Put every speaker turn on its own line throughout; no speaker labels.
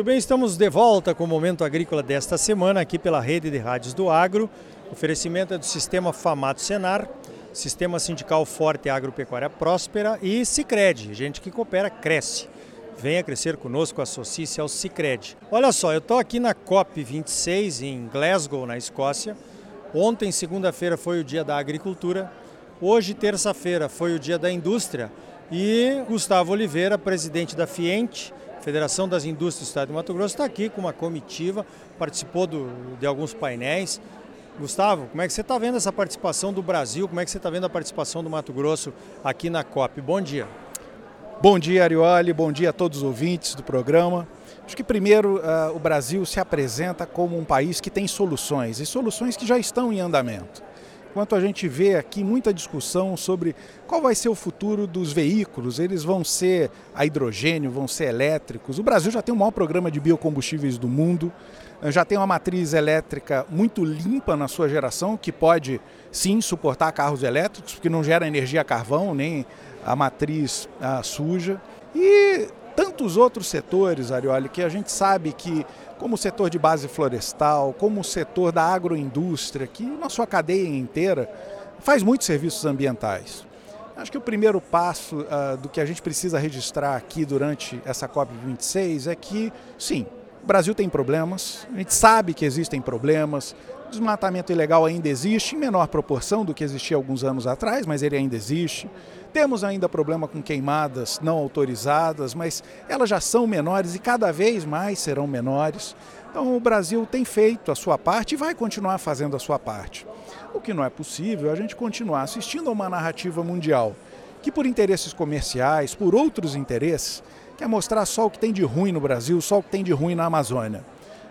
Muito bem, estamos de volta com o Momento Agrícola desta semana aqui pela Rede de Rádios do Agro. Oferecimento é do Sistema Famato Senar, Sistema Sindical Forte Agropecuária Próspera e Cicred, gente que coopera, cresce. Venha crescer conosco, associe-se ao Cicred. Olha só, eu estou aqui na COP26 em Glasgow, na Escócia. Ontem, segunda-feira, foi o dia da agricultura. Hoje, terça-feira, foi o dia da indústria. E Gustavo Oliveira, presidente da FIENTE, Federação das Indústrias do Estado de Mato Grosso, está aqui com uma comitiva, participou do, de alguns painéis. Gustavo, como é que você está vendo essa participação do Brasil? Como é que você está vendo a participação do Mato Grosso aqui na COP? Bom dia.
Bom dia, Arioli. Bom dia a todos os ouvintes do programa. Acho que primeiro uh, o Brasil se apresenta como um país que tem soluções e soluções que já estão em andamento. Enquanto a gente vê aqui muita discussão sobre qual vai ser o futuro dos veículos, eles vão ser a hidrogênio, vão ser elétricos. O Brasil já tem o maior programa de biocombustíveis do mundo, já tem uma matriz elétrica muito limpa na sua geração, que pode sim suportar carros elétricos, porque não gera energia a carvão, nem a matriz a, suja. E tantos outros setores, Arioli, que a gente sabe que, como o setor de base florestal, como o setor da agroindústria, que na sua cadeia inteira faz muitos serviços ambientais. Acho que o primeiro passo uh, do que a gente precisa registrar aqui durante essa COP26 é que, sim, o Brasil tem problemas, a gente sabe que existem problemas, desmatamento ilegal ainda existe, em menor proporção do que existia alguns anos atrás, mas ele ainda existe. Temos ainda problema com queimadas não autorizadas, mas elas já são menores e cada vez mais serão menores. Então o Brasil tem feito a sua parte e vai continuar fazendo a sua parte. O que não é possível é a gente continuar assistindo a uma narrativa mundial que, por interesses comerciais, por outros interesses, quer mostrar só o que tem de ruim no Brasil, só o que tem de ruim na Amazônia.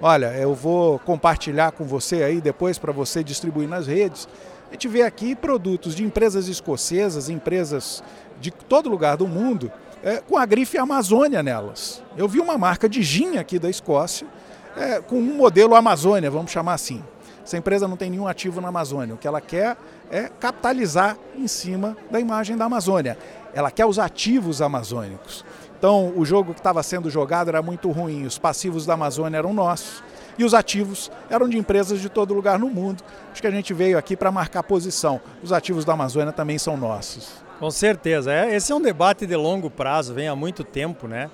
Olha, eu vou compartilhar com você aí depois para você distribuir nas redes a gente vê aqui produtos de empresas escocesas, empresas de todo lugar do mundo, é, com a grife Amazônia nelas. Eu vi uma marca de gin aqui da Escócia é, com um modelo Amazônia, vamos chamar assim. Essa empresa não tem nenhum ativo na Amazônia. O que ela quer é capitalizar em cima da imagem da Amazônia. Ela quer os ativos amazônicos. Então, o jogo que estava sendo jogado era muito ruim. Os passivos da Amazônia eram nossos e os ativos eram de empresas de todo lugar no mundo. Acho que a gente veio aqui para marcar posição. Os ativos da Amazônia também são nossos.
Com certeza. É, esse é um debate de longo prazo, vem há muito tempo, né?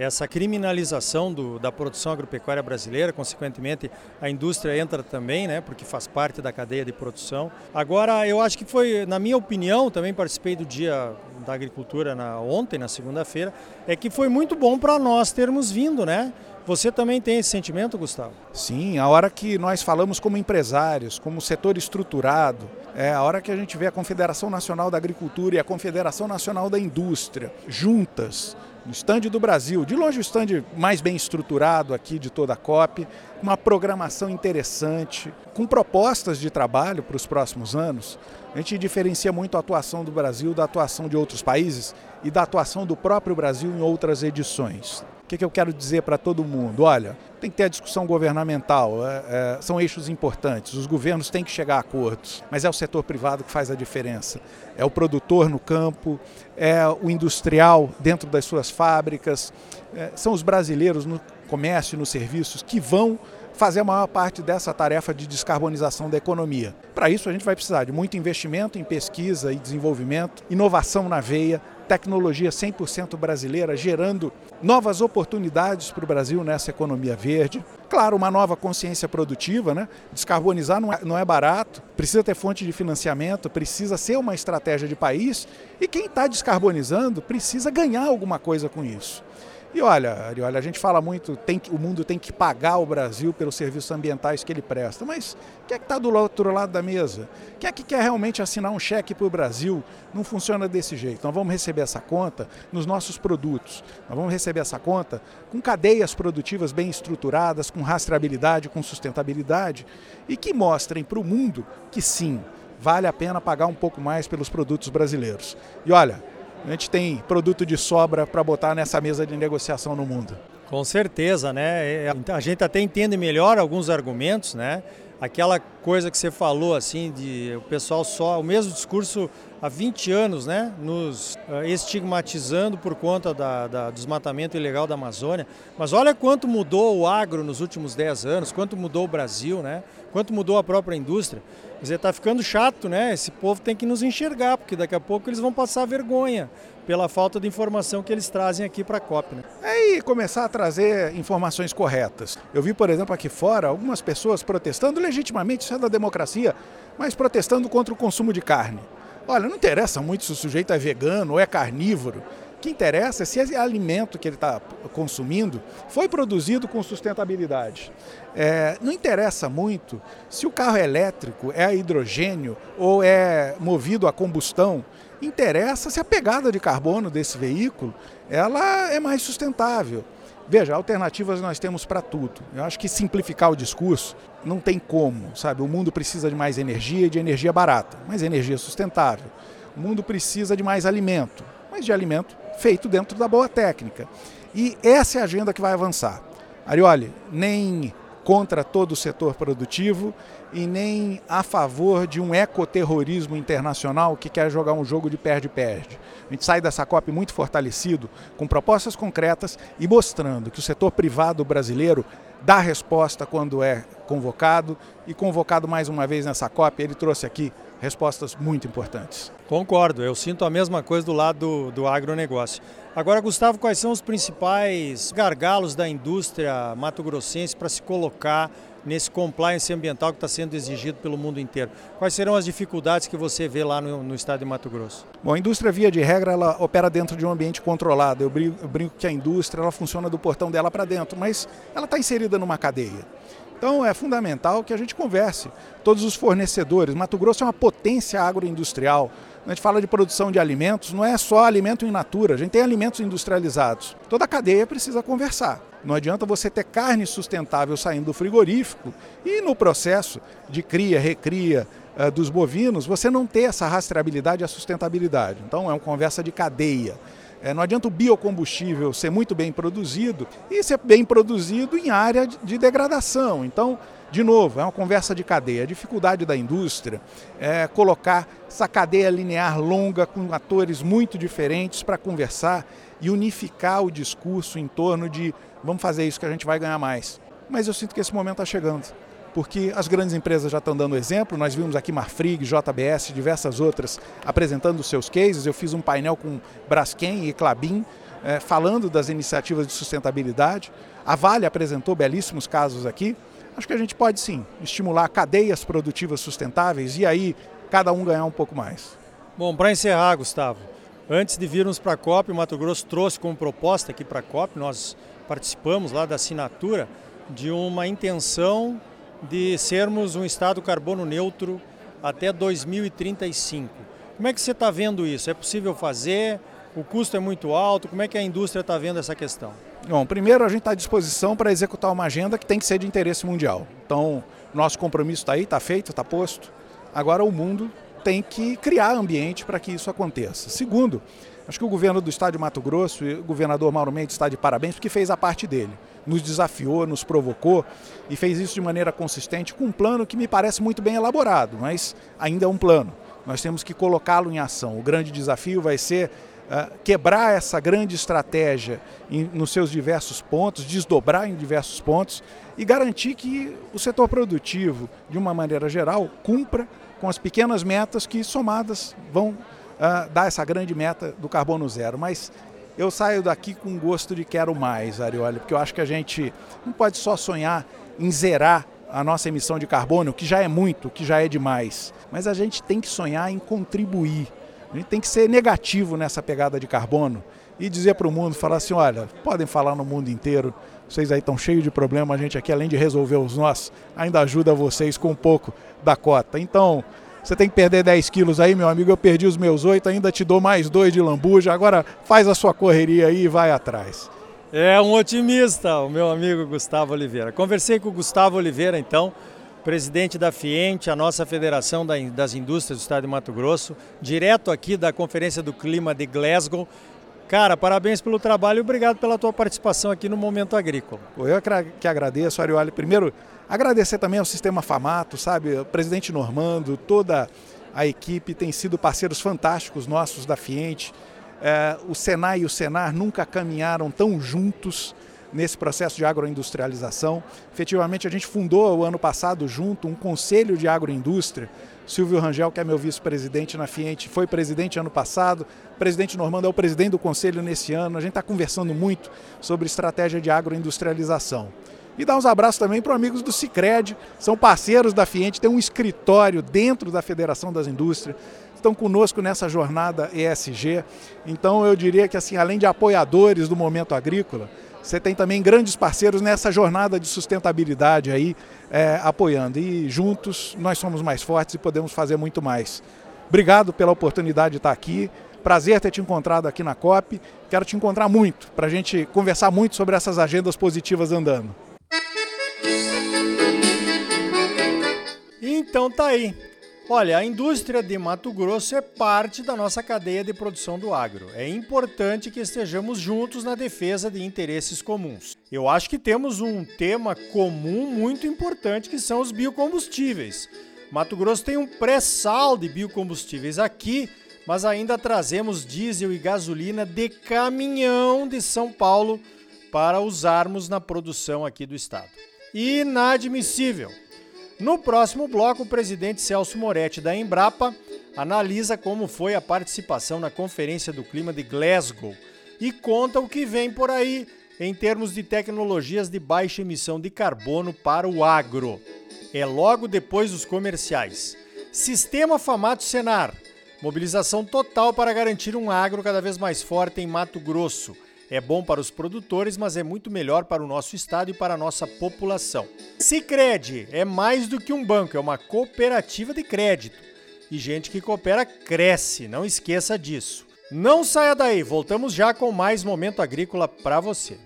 Essa criminalização do, da produção agropecuária brasileira, consequentemente a indústria entra também, né? Porque faz parte da cadeia de produção. Agora, eu acho que foi, na minha opinião, também participei do dia da agricultura na, ontem, na segunda-feira, é que foi muito bom para nós termos vindo, né? Você também tem esse sentimento, Gustavo?
Sim, a hora que nós falamos como empresários, como setor estruturado, é a hora que a gente vê a Confederação Nacional da Agricultura e a Confederação Nacional da Indústria juntas no estande do Brasil, de longe o estande mais bem estruturado aqui de toda a COP, uma programação interessante, com propostas de trabalho para os próximos anos. A gente diferencia muito a atuação do Brasil da atuação de outros países e da atuação do próprio Brasil em outras edições que, que eu quero dizer para todo mundo? Olha, tem que ter a discussão governamental, é, é, são eixos importantes, os governos têm que chegar a acordos, mas é o setor privado que faz a diferença. É o produtor no campo, é o industrial dentro das suas fábricas, é, são os brasileiros no comércio e nos serviços que vão fazer a maior parte dessa tarefa de descarbonização da economia. Para isso, a gente vai precisar de muito investimento em pesquisa e desenvolvimento, inovação na veia, tecnologia 100% brasileira, gerando novas oportunidades para o Brasil nessa economia verde. Claro, uma nova consciência produtiva, né? Descarbonizar não é, não é barato, precisa ter fonte de financiamento, precisa ser uma estratégia de país e quem está descarbonizando precisa ganhar alguma coisa com isso. E olha, olha, a gente fala muito, tem que, o mundo tem que pagar o Brasil pelos serviços ambientais que ele presta, mas quem é que está do outro lado da mesa? Quem é que quer realmente assinar um cheque para o Brasil? Não funciona desse jeito. Nós vamos receber essa conta nos nossos produtos. Nós vamos receber essa conta com cadeias produtivas bem estruturadas, com rastreabilidade, com sustentabilidade e que mostrem para o mundo que sim, vale a pena pagar um pouco mais pelos produtos brasileiros. E olha, a gente tem produto de sobra para botar nessa mesa de negociação no mundo.
Com certeza, né? A gente até entende melhor alguns argumentos, né? Aquela coisa que você falou, assim, de o pessoal só, o mesmo discurso há 20 anos, né, nos uh, estigmatizando por conta da, da, desmatamento ilegal da Amazônia. Mas olha quanto mudou o agro nos últimos 10 anos, quanto mudou o Brasil, né, quanto mudou a própria indústria. Quer dizer, está ficando chato, né? Esse povo tem que nos enxergar, porque daqui a pouco eles vão passar vergonha pela falta de informação que eles trazem aqui para a COP. Né?
É, e começar a trazer informações corretas. Eu vi, por exemplo, aqui fora, algumas pessoas protestando legitimamente, isso é da democracia, mas protestando contra o consumo de carne. Olha, não interessa muito se o sujeito é vegano ou é carnívoro. Que interessa é se esse alimento que ele está consumindo foi produzido com sustentabilidade. É, não interessa muito se o carro é elétrico, é a hidrogênio ou é movido a combustão. Interessa se a pegada de carbono desse veículo ela é mais sustentável. Veja, alternativas nós temos para tudo. Eu acho que simplificar o discurso não tem como, sabe? O mundo precisa de mais energia e de energia barata, mas energia sustentável. O mundo precisa de mais alimento, mas de alimento feito dentro da boa técnica. E essa é a agenda que vai avançar. Arioli, nem contra todo o setor produtivo e nem a favor de um ecoterrorismo internacional que quer jogar um jogo de perde-perde. A gente sai dessa COP muito fortalecido, com propostas concretas e mostrando que o setor privado brasileiro dá resposta quando é convocado e convocado mais uma vez nessa COP, ele trouxe aqui respostas muito importantes.
Concordo, eu sinto a mesma coisa do lado do, do agronegócio. Agora, Gustavo, quais são os principais gargalos da indústria mato-grossense para se colocar nesse compliance ambiental que está sendo exigido pelo mundo inteiro? Quais serão as dificuldades que você vê lá no, no, estado de Mato Grosso?
Bom, a indústria, via de regra, ela opera dentro de um ambiente controlado. Eu brinco, eu brinco que a indústria ela funciona do portão dela para dentro, mas ela está inserida numa cadeia. Então é fundamental que a gente converse. Todos os fornecedores. Mato Grosso é uma potência agroindustrial. a gente fala de produção de alimentos, não é só alimento in natura, a gente tem alimentos industrializados. Toda a cadeia precisa conversar. Não adianta você ter carne sustentável saindo do frigorífico e no processo de cria, recria uh, dos bovinos, você não ter essa rastreabilidade e a sustentabilidade. Então é uma conversa de cadeia. É, não adianta o biocombustível ser muito bem produzido e ser bem produzido em área de degradação. Então, de novo, é uma conversa de cadeia. A dificuldade da indústria é colocar essa cadeia linear longa com atores muito diferentes para conversar e unificar o discurso em torno de vamos fazer isso que a gente vai ganhar mais. Mas eu sinto que esse momento está chegando porque as grandes empresas já estão dando exemplo. Nós vimos aqui Marfrig, JBS, diversas outras apresentando seus cases. Eu fiz um painel com Braskem e Clabin eh, falando das iniciativas de sustentabilidade. A Vale apresentou belíssimos casos aqui. Acho que a gente pode sim estimular cadeias produtivas sustentáveis e aí cada um ganhar um pouco mais.
Bom, para encerrar, Gustavo, antes de virmos para a COP, o Mato Grosso trouxe como proposta aqui para a COP, nós participamos lá da assinatura de uma intenção de sermos um estado carbono neutro até 2035. Como é que você está vendo isso? É possível fazer? O custo é muito alto? Como é que a indústria está vendo essa questão?
Bom, primeiro a gente está à disposição para executar uma agenda que tem que ser de interesse mundial. Então, nosso compromisso está aí, está feito, está posto. Agora o mundo tem que criar ambiente para que isso aconteça. Segundo, acho que o governo do estado de Mato Grosso e o governador Mauro Mendes está de parabéns porque fez a parte dele nos desafiou, nos provocou e fez isso de maneira consistente com um plano que me parece muito bem elaborado, mas ainda é um plano. Nós temos que colocá-lo em ação. O grande desafio vai ser uh, quebrar essa grande estratégia em, nos seus diversos pontos, desdobrar em diversos pontos e garantir que o setor produtivo, de uma maneira geral, cumpra com as pequenas metas que, somadas, vão uh, dar essa grande meta do carbono zero. Mas eu saio daqui com gosto de quero mais, Arioli, porque eu acho que a gente não pode só sonhar em zerar a nossa emissão de carbono, que já é muito, que já é demais, mas a gente tem que sonhar em contribuir. A gente tem que ser negativo nessa pegada de carbono e dizer para o mundo, falar assim, olha, podem falar no mundo inteiro, vocês aí estão cheios de problema, a gente aqui além de resolver os nossos, ainda ajuda vocês com um pouco da cota. Então, você tem que perder 10 quilos aí, meu amigo. Eu perdi os meus 8, ainda te dou mais dois de lambuja. Agora faz a sua correria aí e vai atrás.
É um otimista, o meu amigo Gustavo Oliveira. Conversei com o Gustavo Oliveira, então, presidente da FIENTE, a nossa Federação das Indústrias do Estado de Mato Grosso, direto aqui da Conferência do Clima de Glasgow. Cara, parabéns pelo trabalho e obrigado pela tua participação aqui no Momento Agrícola.
Eu que agradeço, Arioli. Primeiro, Agradecer também ao Sistema Famato, sabe, o presidente Normando, toda a equipe tem sido parceiros fantásticos nossos da Fiente. É, o Senai e o Senar nunca caminharam tão juntos nesse processo de agroindustrialização. Efetivamente, a gente fundou o ano passado junto um conselho de agroindústria. Silvio Rangel, que é meu vice-presidente na Fiente, foi presidente ano passado. O presidente Normando é o presidente do conselho nesse ano. A gente está conversando muito sobre estratégia de agroindustrialização. E dar uns abraços também para amigos do Cicred, são parceiros da Fiente, tem um escritório dentro da Federação das Indústrias, estão conosco nessa jornada ESG. Então eu diria que assim, além de apoiadores do momento agrícola, você tem também grandes parceiros nessa jornada de sustentabilidade aí, é, apoiando. E juntos nós somos mais fortes e podemos fazer muito mais. Obrigado pela oportunidade de estar aqui. Prazer ter te encontrado aqui na COP. Quero te encontrar muito para a gente conversar muito sobre essas agendas positivas andando.
Então tá aí. Olha, a indústria de Mato Grosso é parte da nossa cadeia de produção do agro. É importante que estejamos juntos na defesa de interesses comuns. Eu acho que temos um tema comum muito importante que são os biocombustíveis. Mato Grosso tem um pré-sal de biocombustíveis aqui, mas ainda trazemos diesel e gasolina de caminhão de São Paulo para usarmos na produção aqui do estado. Inadmissível! No próximo bloco, o presidente Celso Moretti da Embrapa analisa como foi a participação na Conferência do Clima de Glasgow e conta o que vem por aí em termos de tecnologias de baixa emissão de carbono para o agro. É logo depois dos comerciais. Sistema Famato Senar. Mobilização total para garantir um agro cada vez mais forte em Mato Grosso. É bom para os produtores, mas é muito melhor para o nosso estado e para a nossa população. Sicredi é mais do que um banco, é uma cooperativa de crédito. E gente que coopera cresce, não esqueça disso. Não saia daí, voltamos já com mais momento agrícola para você.